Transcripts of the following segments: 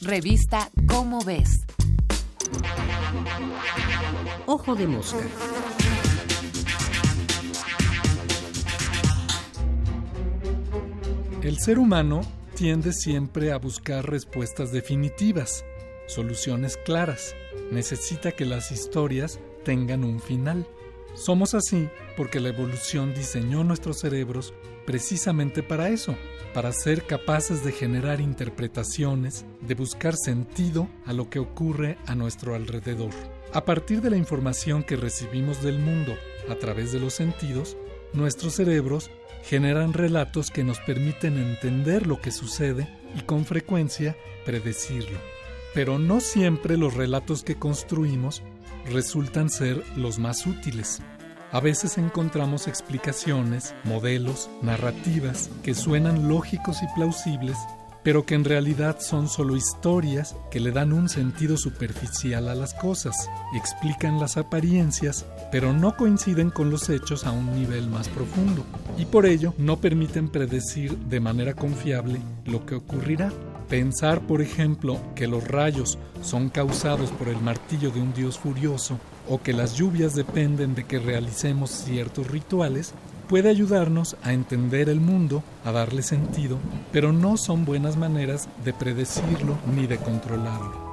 Revista Cómo ves. Ojo de mosca. El ser humano tiende siempre a buscar respuestas definitivas, soluciones claras. Necesita que las historias tengan un final. Somos así porque la evolución diseñó nuestros cerebros precisamente para eso, para ser capaces de generar interpretaciones, de buscar sentido a lo que ocurre a nuestro alrededor. A partir de la información que recibimos del mundo a través de los sentidos, nuestros cerebros generan relatos que nos permiten entender lo que sucede y con frecuencia predecirlo. Pero no siempre los relatos que construimos resultan ser los más útiles. A veces encontramos explicaciones, modelos, narrativas que suenan lógicos y plausibles, pero que en realidad son solo historias que le dan un sentido superficial a las cosas, explican las apariencias, pero no coinciden con los hechos a un nivel más profundo, y por ello no permiten predecir de manera confiable lo que ocurrirá. Pensar, por ejemplo, que los rayos son causados por el martillo de un dios furioso o que las lluvias dependen de que realicemos ciertos rituales puede ayudarnos a entender el mundo, a darle sentido, pero no son buenas maneras de predecirlo ni de controlarlo.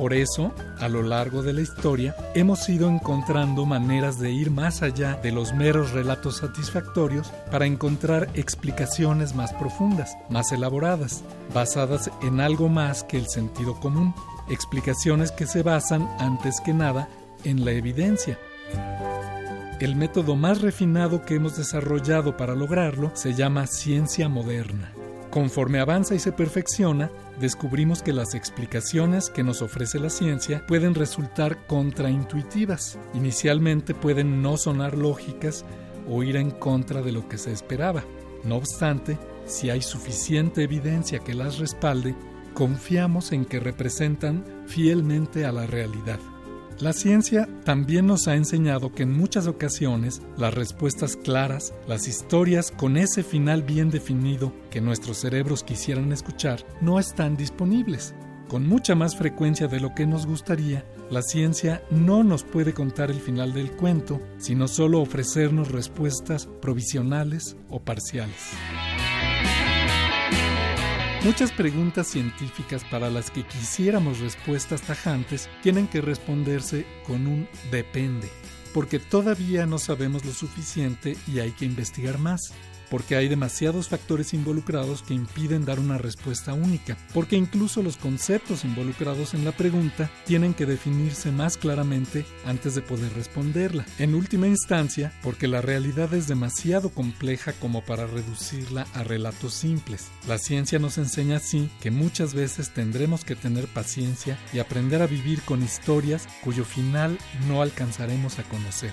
Por eso, a lo largo de la historia, hemos ido encontrando maneras de ir más allá de los meros relatos satisfactorios para encontrar explicaciones más profundas, más elaboradas, basadas en algo más que el sentido común, explicaciones que se basan, antes que nada, en la evidencia. El método más refinado que hemos desarrollado para lograrlo se llama ciencia moderna. Conforme avanza y se perfecciona, descubrimos que las explicaciones que nos ofrece la ciencia pueden resultar contraintuitivas. Inicialmente pueden no sonar lógicas o ir en contra de lo que se esperaba. No obstante, si hay suficiente evidencia que las respalde, confiamos en que representan fielmente a la realidad. La ciencia también nos ha enseñado que en muchas ocasiones las respuestas claras, las historias con ese final bien definido que nuestros cerebros quisieran escuchar, no están disponibles. Con mucha más frecuencia de lo que nos gustaría, la ciencia no nos puede contar el final del cuento, sino solo ofrecernos respuestas provisionales o parciales. Muchas preguntas científicas para las que quisiéramos respuestas tajantes tienen que responderse con un depende, porque todavía no sabemos lo suficiente y hay que investigar más porque hay demasiados factores involucrados que impiden dar una respuesta única, porque incluso los conceptos involucrados en la pregunta tienen que definirse más claramente antes de poder responderla. En última instancia, porque la realidad es demasiado compleja como para reducirla a relatos simples. La ciencia nos enseña así que muchas veces tendremos que tener paciencia y aprender a vivir con historias cuyo final no alcanzaremos a conocer.